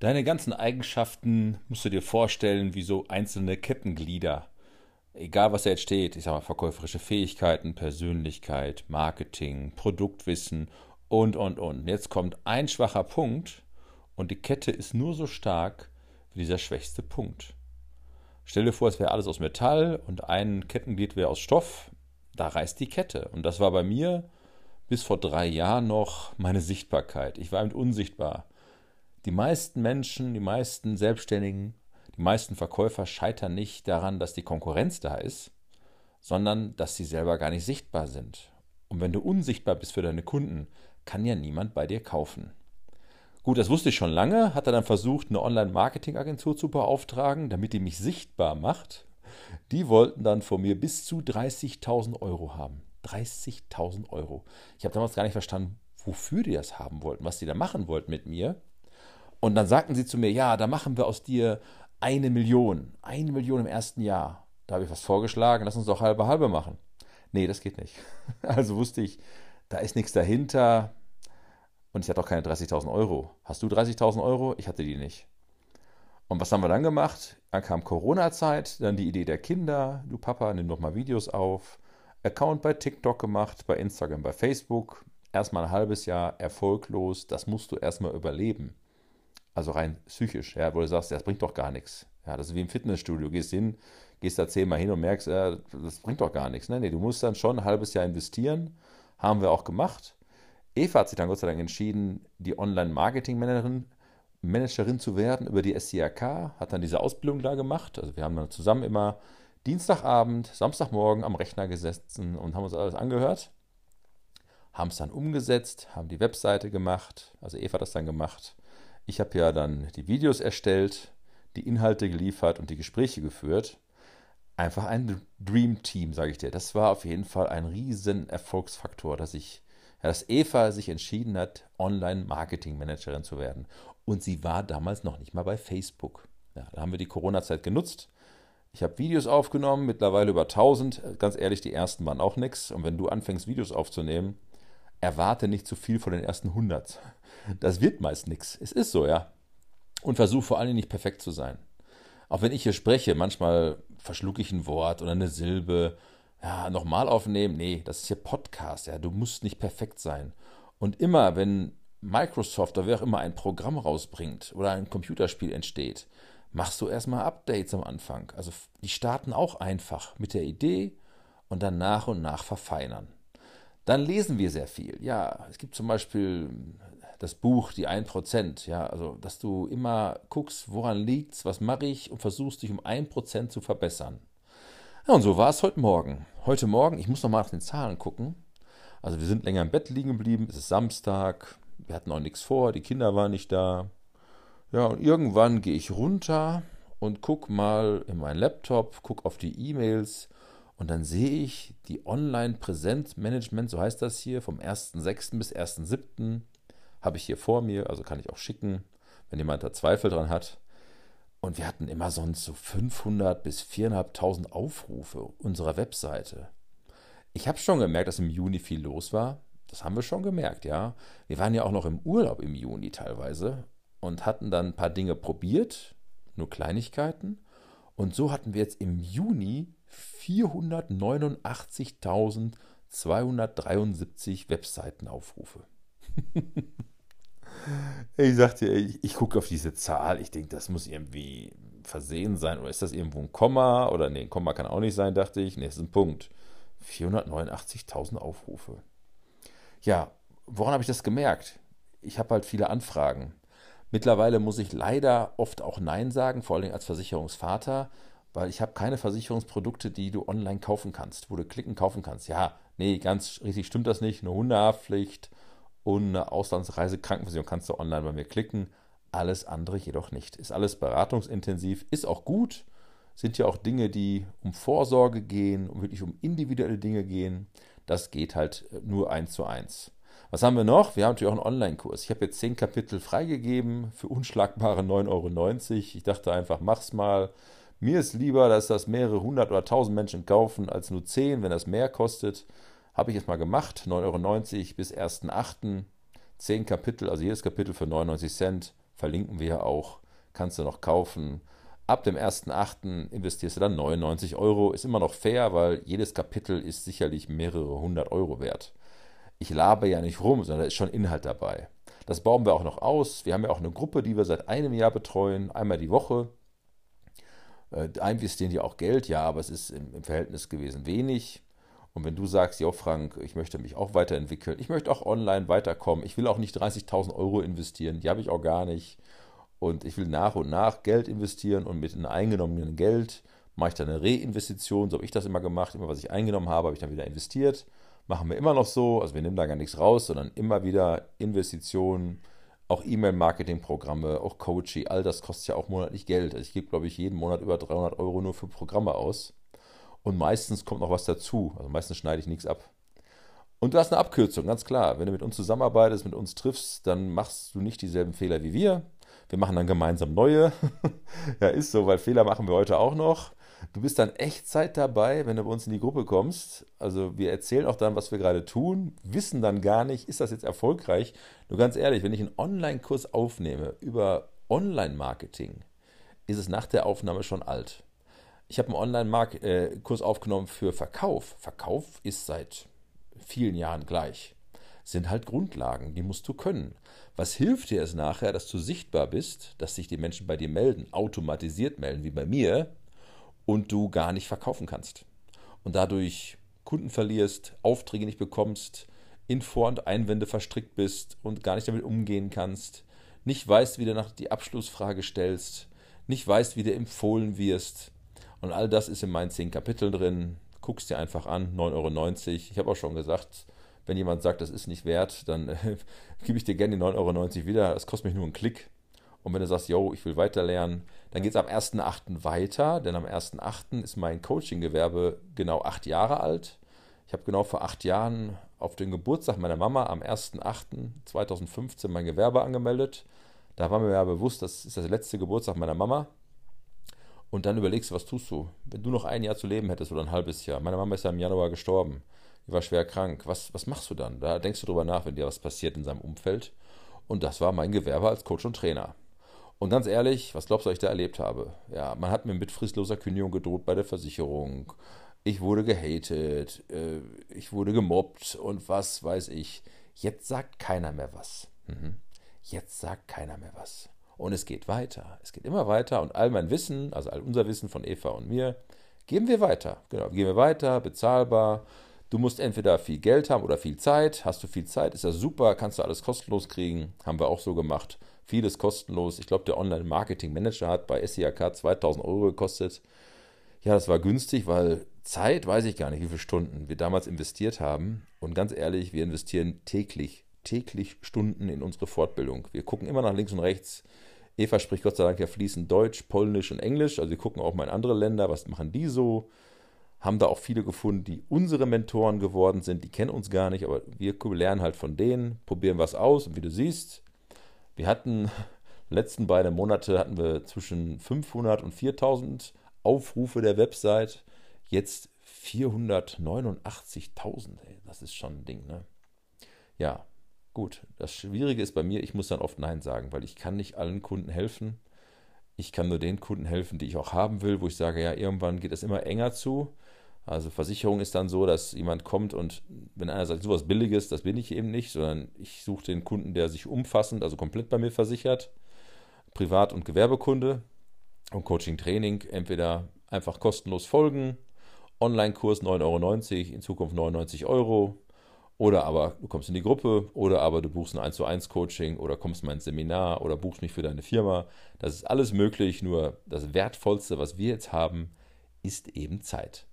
Deine ganzen Eigenschaften musst du dir vorstellen wie so einzelne Kettenglieder. Egal was da jetzt steht, ich sag mal verkäuferische Fähigkeiten, Persönlichkeit, Marketing, Produktwissen und und und. Jetzt kommt ein schwacher Punkt und die Kette ist nur so stark wie dieser schwächste Punkt. Stell dir vor, es wäre alles aus Metall und ein Kettenglied wäre aus Stoff. Da reißt die Kette. Und das war bei mir bis vor drei Jahren noch meine Sichtbarkeit. Ich war eben unsichtbar. Die meisten Menschen, die meisten Selbstständigen, die meisten Verkäufer scheitern nicht daran, dass die Konkurrenz da ist, sondern dass sie selber gar nicht sichtbar sind. Und wenn du unsichtbar bist für deine Kunden, kann ja niemand bei dir kaufen. Gut, das wusste ich schon lange, hat er dann versucht, eine Online-Marketing-Agentur zu beauftragen, damit die mich sichtbar macht. Die wollten dann von mir bis zu 30.000 Euro haben. 30.000 Euro. Ich habe damals gar nicht verstanden, wofür die das haben wollten, was die da machen wollten mit mir. Und dann sagten sie zu mir, ja, da machen wir aus dir eine Million. Eine Million im ersten Jahr. Da habe ich was vorgeschlagen, lass uns doch halbe halbe machen. Nee, das geht nicht. Also wusste ich, da ist nichts dahinter. Und ich hatte auch keine 30.000 Euro. Hast du 30.000 Euro? Ich hatte die nicht. Und was haben wir dann gemacht? Dann kam Corona-Zeit, dann die Idee der Kinder. Du Papa, nimm doch mal Videos auf. Account bei TikTok gemacht, bei Instagram, bei Facebook. Erstmal ein halbes Jahr erfolglos. Das musst du erstmal überleben. Also rein psychisch, ja, wo du sagst, das bringt doch gar nichts. Ja, das ist wie im Fitnessstudio. Gehst hin, gehst da zehnmal hin und merkst, ja, das bringt doch gar nichts. Ne? Nee, du musst dann schon ein halbes Jahr investieren. Haben wir auch gemacht. Eva hat sich dann Gott sei Dank entschieden, die Online-Marketing-Managerin Managerin zu werden über die SCRK, hat dann diese Ausbildung da gemacht. Also wir haben dann zusammen immer Dienstagabend, Samstagmorgen am Rechner gesessen und haben uns alles angehört, haben es dann umgesetzt, haben die Webseite gemacht, also Eva hat das dann gemacht ich habe ja dann die Videos erstellt, die Inhalte geliefert und die Gespräche geführt. Einfach ein Dream Team, sage ich dir. Das war auf jeden Fall ein riesen Erfolgsfaktor, dass ich, ja, dass Eva sich entschieden hat, Online-Marketing-Managerin zu werden. Und sie war damals noch nicht mal bei Facebook. Ja, da haben wir die Corona-Zeit genutzt. Ich habe Videos aufgenommen, mittlerweile über 1000. Ganz ehrlich, die ersten waren auch nichts. Und wenn du anfängst, Videos aufzunehmen, erwarte nicht zu viel von den ersten 100. Das wird meist nichts. Es ist so, ja. Und versuche vor allem nicht perfekt zu sein. Auch wenn ich hier spreche, manchmal verschlucke ich ein Wort oder eine Silbe. Ja, nochmal aufnehmen. Nee, das ist hier Podcast. Ja, du musst nicht perfekt sein. Und immer, wenn Microsoft oder wer auch immer ein Programm rausbringt oder ein Computerspiel entsteht, machst du erstmal Updates am Anfang. Also die starten auch einfach mit der Idee und dann nach und nach verfeinern. Dann lesen wir sehr viel. Ja, es gibt zum Beispiel das Buch Die 1%. Ja, also, dass du immer guckst, woran liegt's, was mache ich und versuchst, dich um 1% zu verbessern. Ja, und so war es heute Morgen. Heute Morgen, ich muss noch mal nach den Zahlen gucken. Also, wir sind länger im Bett liegen geblieben. Es ist Samstag. Wir hatten auch nichts vor. Die Kinder waren nicht da. Ja, und irgendwann gehe ich runter und guck mal in meinen Laptop, guck auf die E-Mails und dann sehe ich die Online-Präsenzmanagement, so heißt das hier, vom 1.6. bis 1.7. habe ich hier vor mir, also kann ich auch schicken, wenn jemand da Zweifel dran hat. Und wir hatten immer sonst so 500 bis 4.500 Aufrufe unserer Webseite. Ich habe schon gemerkt, dass im Juni viel los war. Das haben wir schon gemerkt, ja. Wir waren ja auch noch im Urlaub im Juni teilweise und hatten dann ein paar Dinge probiert, nur Kleinigkeiten. Und so hatten wir jetzt im Juni 489.273 Webseitenaufrufe. ich sagte, ich, ich gucke auf diese Zahl, ich denke, das muss irgendwie versehen sein. Oder ist das irgendwo ein Komma? Oder nee, ein Komma kann auch nicht sein, dachte ich. Nee, ist ein Punkt. 489.000 Aufrufe. Ja, woran habe ich das gemerkt? Ich habe halt viele Anfragen. Mittlerweile muss ich leider oft auch Nein sagen, vor allem als Versicherungsvater, weil ich habe keine Versicherungsprodukte, die du online kaufen kannst, wo du klicken kaufen kannst. Ja, nee, ganz richtig stimmt das nicht. Eine Hundehaftpflicht und eine Auslandsreise Krankenversicherung kannst du online bei mir klicken. Alles andere jedoch nicht. Ist alles beratungsintensiv, ist auch gut. Sind ja auch Dinge, die um Vorsorge gehen, um wirklich um individuelle Dinge gehen. Das geht halt nur eins zu eins. Was haben wir noch? Wir haben natürlich auch einen Online-Kurs. Ich habe jetzt zehn Kapitel freigegeben für unschlagbare 9,90 Euro. Ich dachte einfach, mach's mal. Mir ist lieber, dass das mehrere hundert oder tausend Menschen kaufen, als nur zehn, wenn das mehr kostet. Habe ich jetzt mal gemacht. 9,90 Euro bis 1.8. Zehn Kapitel, also jedes Kapitel für 99 Cent. verlinken wir auch, kannst du noch kaufen. Ab dem 1.8. investierst du dann 99 Euro. Ist immer noch fair, weil jedes Kapitel ist sicherlich mehrere hundert Euro wert. Ich labe ja nicht rum, sondern da ist schon Inhalt dabei. Das bauen wir auch noch aus. Wir haben ja auch eine Gruppe, die wir seit einem Jahr betreuen, einmal die Woche. Äh, investieren die auch Geld, ja, aber es ist im, im Verhältnis gewesen wenig. Und wenn du sagst, ja Frank, ich möchte mich auch weiterentwickeln, ich möchte auch online weiterkommen, ich will auch nicht 30.000 Euro investieren, die habe ich auch gar nicht. Und ich will nach und nach Geld investieren und mit einem eingenommenen Geld mache ich dann eine Reinvestition, so habe ich das immer gemacht, immer was ich eingenommen habe, habe ich dann wieder investiert. Machen wir immer noch so, also wir nehmen da gar nichts raus, sondern immer wieder Investitionen, auch E-Mail-Marketing-Programme, auch Coaching, all das kostet ja auch monatlich Geld. Also ich gebe, glaube ich, jeden Monat über 300 Euro nur für Programme aus. Und meistens kommt noch was dazu. Also meistens schneide ich nichts ab. Und du hast eine Abkürzung, ganz klar. Wenn du mit uns zusammenarbeitest, mit uns triffst, dann machst du nicht dieselben Fehler wie wir. Wir machen dann gemeinsam neue. ja, ist so, weil Fehler machen wir heute auch noch. Du bist dann Echtzeit dabei, wenn du bei uns in die Gruppe kommst. Also wir erzählen auch dann, was wir gerade tun, wissen dann gar nicht, ist das jetzt erfolgreich. Nur ganz ehrlich, wenn ich einen Online-Kurs aufnehme über Online-Marketing, ist es nach der Aufnahme schon alt. Ich habe einen Online-Kurs aufgenommen für Verkauf. Verkauf ist seit vielen Jahren gleich. Sind halt Grundlagen, die musst du können. Was hilft dir es nachher, dass du sichtbar bist, dass sich die Menschen bei dir melden, automatisiert melden, wie bei mir, und du gar nicht verkaufen kannst. Und dadurch Kunden verlierst, Aufträge nicht bekommst, in Vor- und Einwände verstrickt bist und gar nicht damit umgehen kannst, nicht weißt, wie du nach die Abschlussfrage stellst, nicht weißt, wie du empfohlen wirst, und all das ist in meinen zehn Kapiteln drin. Guckst dir einfach an, 9,90 Euro. Ich habe auch schon gesagt, wenn jemand sagt, das ist nicht wert, dann äh, gebe ich dir gerne die 9,90 Euro wieder. Das kostet mich nur einen Klick. Und wenn du sagst, yo, ich will weiter lernen, dann geht es am 1.8. weiter, denn am 1.8. ist mein Coaching-Gewerbe genau acht Jahre alt. Ich habe genau vor acht Jahren auf den Geburtstag meiner Mama am 1.8.2015 mein Gewerbe angemeldet. Da war mir ja bewusst, das ist der letzte Geburtstag meiner Mama. Und dann überlegst du, was tust du? Wenn du noch ein Jahr zu leben hättest oder ein halbes Jahr. Meine Mama ist ja im Januar gestorben. Die war schwer krank. Was, was machst du dann? Da denkst du drüber nach, wenn dir was passiert in seinem Umfeld. Und das war mein Gewerbe als Coach und Trainer. Und ganz ehrlich, was glaubst du, was ich da erlebt habe? Ja, man hat mir mit fristloser Kündigung gedroht bei der Versicherung. Ich wurde gehatet, äh, ich wurde gemobbt und was weiß ich. Jetzt sagt keiner mehr was. Mhm. Jetzt sagt keiner mehr was. Und es geht weiter. Es geht immer weiter. Und all mein Wissen, also all unser Wissen von Eva und mir, geben wir weiter. Genau, geben wir weiter, bezahlbar. Du musst entweder viel Geld haben oder viel Zeit. Hast du viel Zeit, ist das super, kannst du alles kostenlos kriegen. Haben wir auch so gemacht. Vieles kostenlos. Ich glaube, der Online-Marketing-Manager hat bei SEAK 2000 Euro gekostet. Ja, das war günstig, weil Zeit, weiß ich gar nicht, wie viele Stunden wir damals investiert haben. Und ganz ehrlich, wir investieren täglich, täglich Stunden in unsere Fortbildung. Wir gucken immer nach links und rechts Eva spricht Gott sei Dank ja fließend Deutsch, Polnisch und Englisch. Also wir gucken auch mal in andere Länder, was machen die so. Haben da auch viele gefunden, die unsere Mentoren geworden sind. Die kennen uns gar nicht, aber wir lernen halt von denen, probieren was aus. Und wie du siehst, wir hatten letzten beiden Monate hatten wir zwischen 500 und 4000 Aufrufe der Website. Jetzt 489.000. Das ist schon ein Ding, ne? Ja, Gut, das Schwierige ist bei mir, ich muss dann oft Nein sagen, weil ich kann nicht allen Kunden helfen. Ich kann nur den Kunden helfen, die ich auch haben will, wo ich sage, ja, irgendwann geht es immer enger zu. Also Versicherung ist dann so, dass jemand kommt und wenn einer sagt, sowas Billiges, das bin ich eben nicht, sondern ich suche den Kunden, der sich umfassend, also komplett bei mir versichert. Privat- und Gewerbekunde und Coaching-Training, entweder einfach kostenlos folgen, Online-Kurs 9,90 Euro, in Zukunft 99 Euro, oder aber du kommst in die Gruppe, oder aber du buchst ein 1 zu 1 Coaching oder kommst mal ins Seminar oder buchst mich für deine Firma. Das ist alles möglich, nur das Wertvollste, was wir jetzt haben, ist eben Zeit.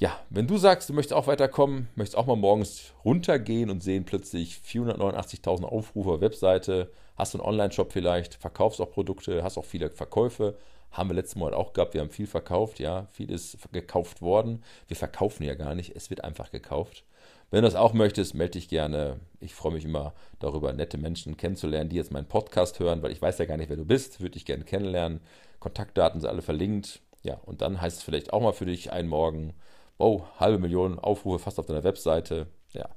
Ja, wenn du sagst, du möchtest auch weiterkommen, möchtest auch mal morgens runtergehen und sehen plötzlich 489.000 Aufrufe, Webseite, hast du einen Online-Shop vielleicht, verkaufst auch Produkte, hast auch viele Verkäufe, haben wir letzten Monat auch gehabt, wir haben viel verkauft, ja, viel ist gekauft worden. Wir verkaufen ja gar nicht, es wird einfach gekauft. Wenn du das auch möchtest, melde dich gerne. Ich freue mich immer darüber, nette Menschen kennenzulernen, die jetzt meinen Podcast hören, weil ich weiß ja gar nicht, wer du bist, würde dich gerne kennenlernen. Kontaktdaten sind alle verlinkt. Ja, und dann heißt es vielleicht auch mal für dich einen Morgen, oh, halbe Million Aufrufe fast auf deiner Webseite. Ja,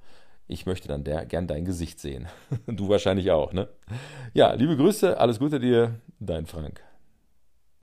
Ich möchte dann der, gern dein Gesicht sehen. du wahrscheinlich auch, ne? Ja, liebe Grüße, alles Gute dir, dein Frank.